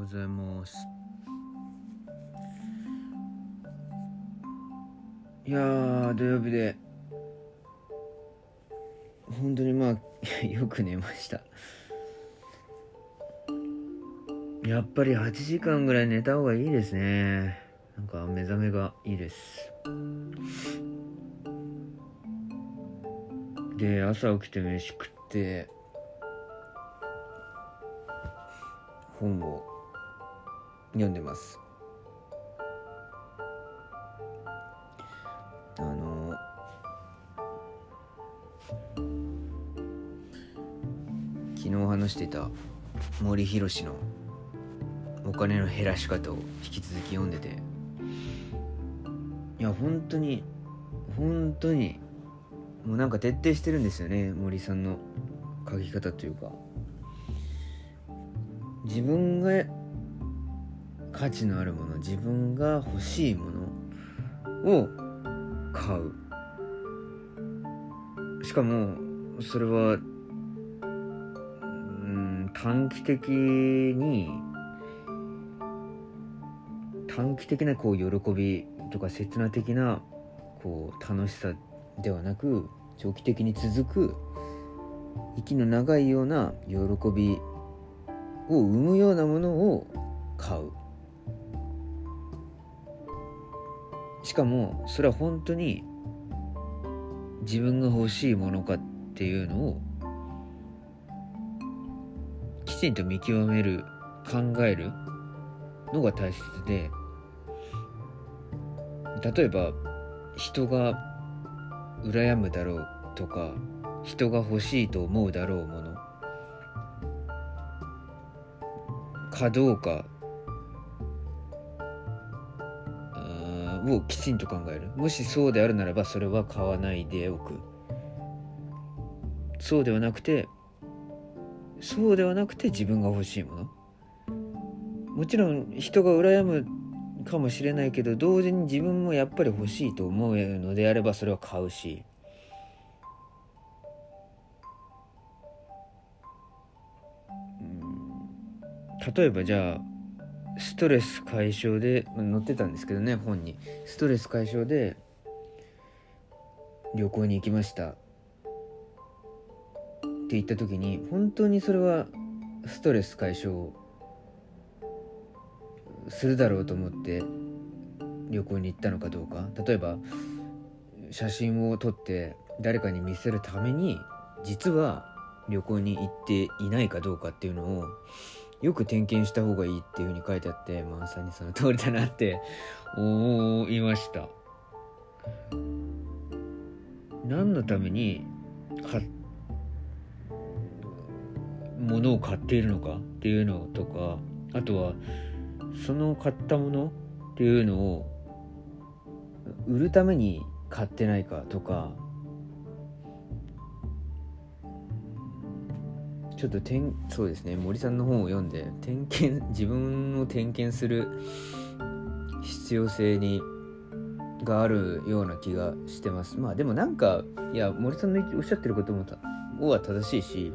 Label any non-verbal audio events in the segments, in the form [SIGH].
ございます。いや土曜日で。本当にまあ [LAUGHS] よく寝ました。やっぱり8時間ぐらい寝た方がいいですね。なんか目覚めがいいです。で朝起きて飯食って本を読んでます。あの昨日話してた森博のお金の減らし方を引き続き読んでていや本当に本当にもうなんか徹底してるんですよね森さんの書き方というか。自分が価値のあるもの自分が欲しいものを買う。しかもそれはうん短期的に短期的なこう喜びとか切な的なこう楽しさではなく長期的に続く息の長いような喜びを生むようなものを買う。しかもそれは本当に自分が欲しいものかっていうのをきちんと見極める考えるのが大切で例えば人が羨むだろうとか人が欲しいと思うだろうものかどうかをきちんと考える。もしそうであるならばそれは買わないでおく。そうではなくてそうではなくて自分が欲しいもの。もちろん人が羨むかもしれないけど同時に自分もやっぱり欲しいと思うのであればそれは買うし。例えばじゃあストレス解消で載ってたんですけどね本に。ストレス解消で旅行に行きました。って言った時に本当にそれはストレス解消するだろうと思って旅行に行ったのかどうか。例えば写真を撮って誰かに見せるために実は旅行に行っていないかどうかっていうのをよく点検した方がいいっていうふうに書いてあってまさにその通りだなって思いました。何のために買物を買っているのかっていうのとかあとはその買ったものっていうのを売るために買ってないかとかちょっと点そうですね森さんの本を読んで点検 [LAUGHS] 自分を点検する必要性にがあるような気がしてます。まあでもなんかいや森さんのおっしゃってることもは正しいし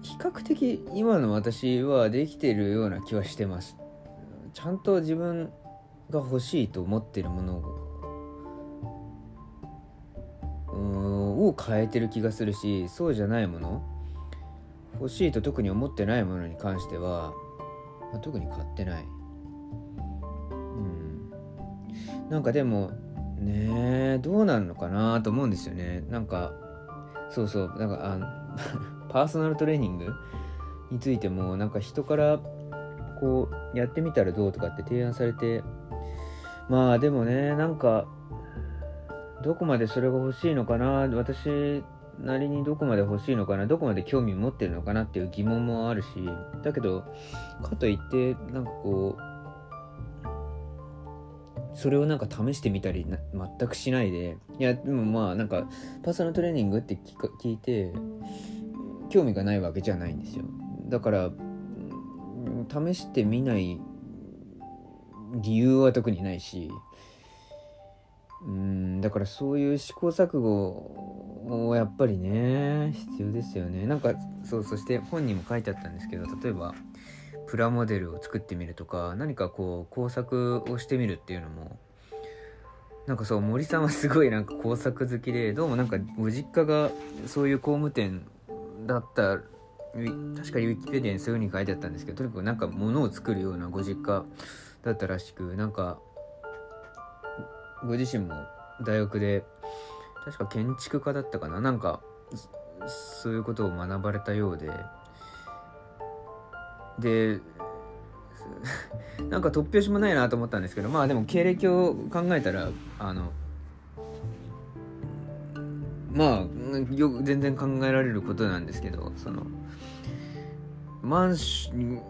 比較的今の私はできてるような気はしてます。ちゃんと自分が欲しいと思ってるもの変えてる気がするしそうじゃないもの欲しいと特に思ってないものに関しては、まあ、特に買ってない。うん。なんかでもねどうなるのかなと思うんですよね。なんかそうそうなんかあ [LAUGHS] パーソナルトレーニングについてもなんか人からこうやってみたらどうとかって提案されてまあでもねなんかどこまでそれが欲しいのかな？私なりにどこまで欲しいのかな？どこまで興味持ってるのかなっていう疑問もあるしだけどかといってなんかこうそれをなんか試してみたり全くしないでいやでもまあなんかパーソナルトレーニングって聞いて興味がないわけじゃないんですよ。だから試してみない理由は特にないしうんだからそういう試行錯誤をやっぱりね必要ですよね。なんかそうそして本にも書いてあったんですけど例えばプラモデルを作ってみるとか何かこう工作をしてみるっていうのもなんかそう森さんはすごいなんか工作好きでどうもなんかご実家がそういう工務店だった確かにウィキペディアにそういう風に書いてあったんですけどとにかくなんか物を作るようなご実家だったらしくなんかご自身も大学で確か建築家だったかな？なんかそういうことを学ばれたようで。で [LAUGHS] なんか突拍子もないなと思ったんですけどまあでも経歴を考えたらあのまあよく全然考えられることなんですけどそのマンション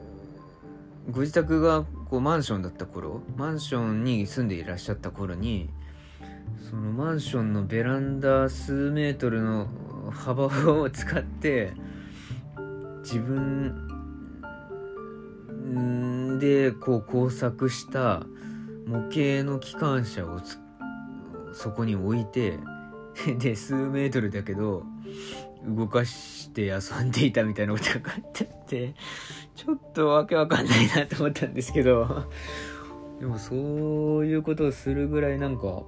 ご自宅がこうマンションだった頃マンションに住んでいらっしゃった頃にそのマンションのベランダ数メートルの幅を使って自分でこう工作した模型の機関車をそこに置いて [LAUGHS] で数メートルだけど動かして遊んでいたみたいなことが書いてあってちょっとわけわかんないなと思ったんですけど。[LAUGHS] でもそういうことをするぐらいなんか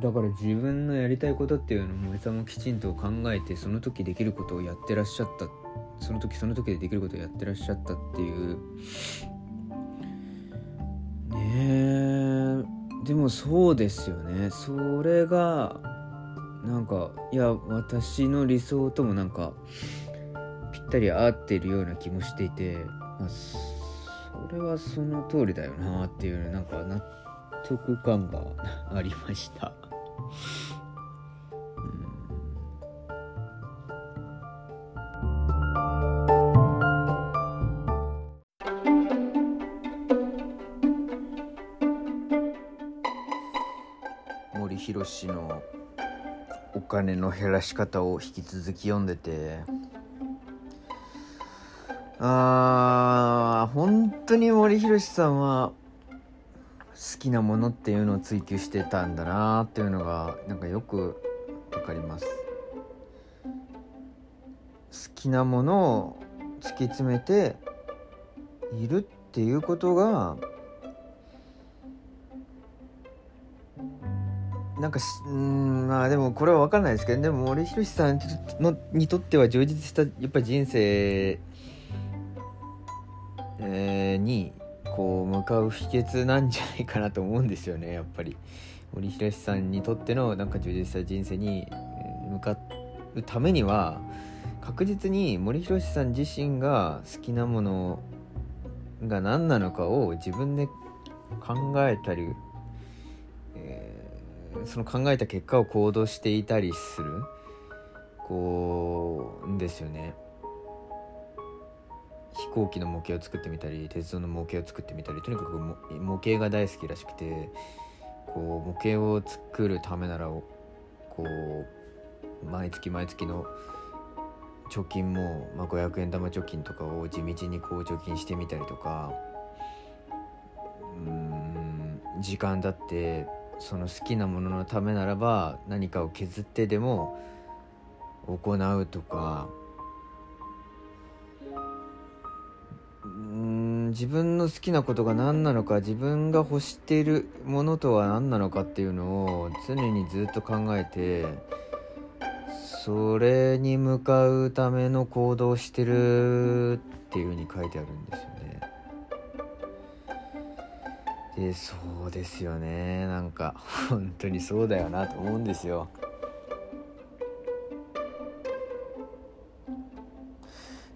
だから自分のやりたいことっていうのを森さんもきちんと考えてその時できることをやってらっしゃった。その時その時でできることをやってらっしゃったっていう。ねえ。でもそうですよね。それがなんかいや私の理想ともなんかったり合っているような気もしていて、まあ、それはその通りだよなっていうなんか納得感がありました。森博のお金の減らし方を引き続き読んでてあー本当に森博さんは好きなものっていうのを追求してたんだなっていうのがなんかよくわかります。好きなものを突き詰めているっていうことがなんかうんまあでもこれは分かんないですけどでも森博さんのにとっては充実したやっぱり人生、えー、にこう向かう秘訣なんじゃないかなと思うんですよねやっぱり森博さんにとってのなんか充実した人生に向かうためには確実に森博さん自身が好きなものが何なのかを自分で考えたり、えー、その考えた結果を行動していたりするこうですよね。飛行機の模型を作ってみたり鉄道の模型を作ってみたりとにかく模型が大好きらしくてこう模型を作るためならこう毎月毎月の貯金も、まあ、500円玉貯金とかを地道にこう貯金してみたりとかうん時間だってその好きなもののためならば何かを削ってでも行うとか自分の好きなことが何なのか自分が欲しているものとは何なのかっていうのを常にずっと考えてそれに向かうための行動をしてるっていうふうに書いてあるんですよね。でそうですよねなんか本当にそうだよなと思うんですよ。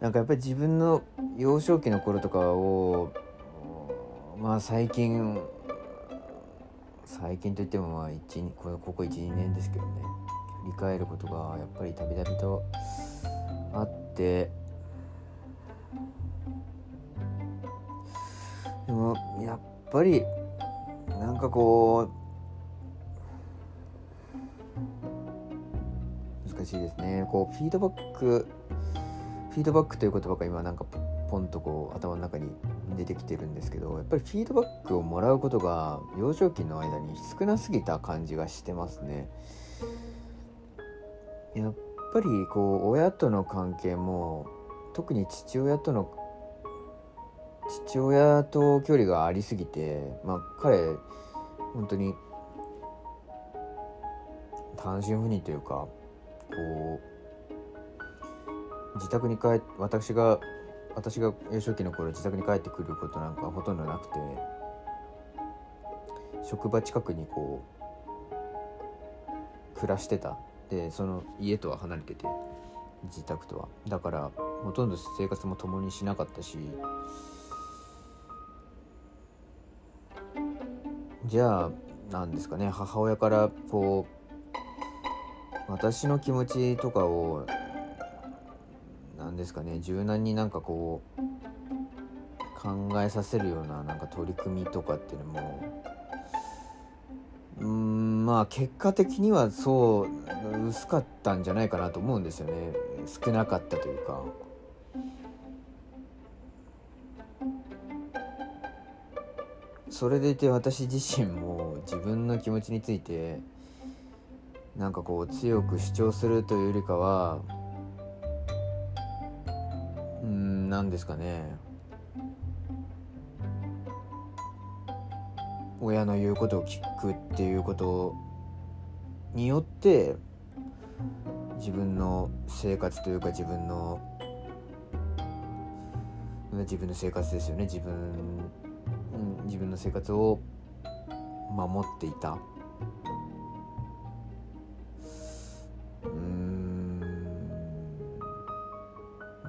なんかやっぱり自分の幼少期の頃とかをまあ最近最近といってもまあ1ここ12年ですけどね振り返ることがやっぱりたびたびとあってでもやっぱりなんかこう難しいですね。こうフィードバックフィードバックという言葉が今なんかポンとこう頭の中に出てきてるんですけどやっぱりフィードバックをもらうことが幼少期の間に少なすぎた感じがしてますね。やっぱりこう親との関係も特に父親との父親と距離がありすぎてまあ彼本当に単身赴任というかこう自宅に帰私が私が幼少期の頃自宅に帰ってくることなんかほとんどなくて職場近くにこう暮らしてた。でその家とは離れてて自宅とは。だからほとんど生活も共にしなかったしじゃあなんですかね母親からこう私の気持ちとかをですかね柔軟になんかこう考えさせるようななんか取り組みとかっていうのもうんまあ結果的にはそう薄かったんじゃないかなと思うんですよね少なかったというか。それでいて私自身も自分の気持ちについてなんかこう強く主張するというよりかはうん何ですかね。親の言うことを聞くっていうことによって自分の生活というか自分の自分の生活ですよね。自分自分の生活を守っていた。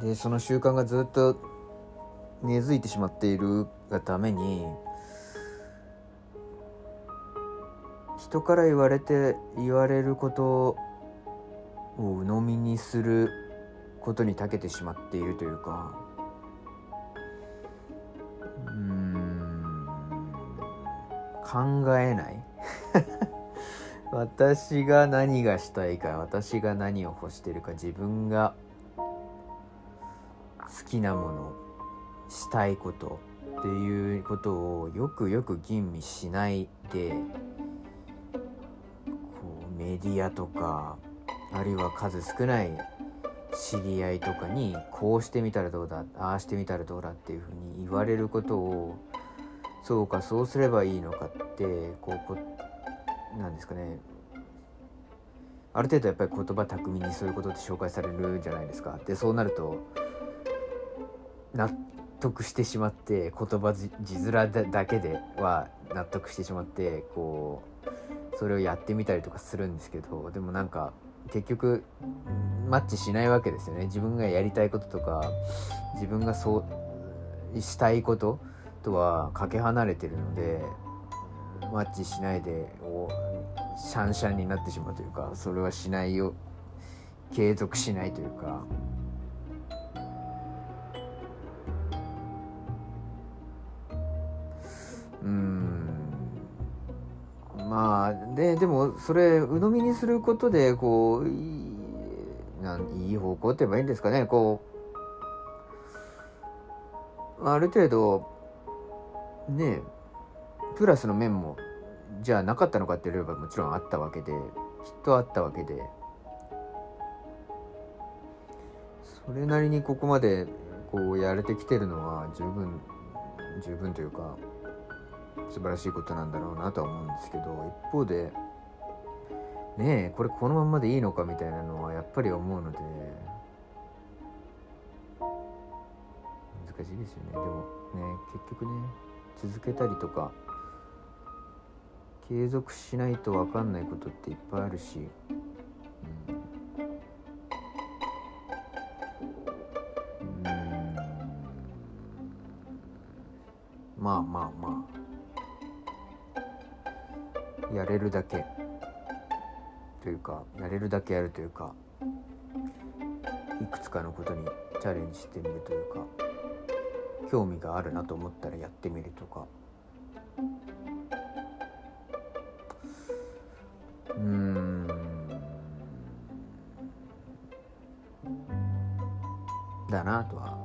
でその習慣がずっと根付いてしまっているがために人から言われて言われることを鵜呑みにすることに長けてしまっているというかうん考えない。[LAUGHS] 私が何がしたいか私が何を欲してるか自分が好きなものしたいことっていうことをよくよく吟味しないでこうメディアとかあるいは数少ない知り合いとかにこうしてみたらどうだああしてみたらどうだっていうふうに言われることをそうかそうすればいいのかってこうこなんですかねある程度やっぱり言葉巧みにそういうことって紹介されるじゃないですか。でそうなると納得してしまって言葉字面だけでは納得してしまってこうそれをやってみたりとかするんですけどでもなんか結局マッチしないわけですよね。自分がやりたいこととか自分がそうしたいこととはかけ離れてるのでマッチしないでシャンシャンになってしまうというかそれはしないよ継続しないというかまあででもそれ鵜呑みにすることでこういいなんいい方向って言えばいいんですかね。こうある程度ねプラスの面もじゃあなかったのかって言えばもちろんあったわけできっとあったわけで。それなりにここまでこうやれてきてるのは十分十分というか素晴らしいことなんだろうなとは思うんですけど一方でねえこれこのままでいいのかみたいなのはやっぱり思うので難しいですよね。でもね結局ね続けたりとか継続しないと分かんないことっていっぱいあるし、うん、まあまあまあ。やれるだけというかやれるだけやるというかいくつかのことにチャレンジしてみるというか。興味があるなと思ったらやってみるとかうんだなとは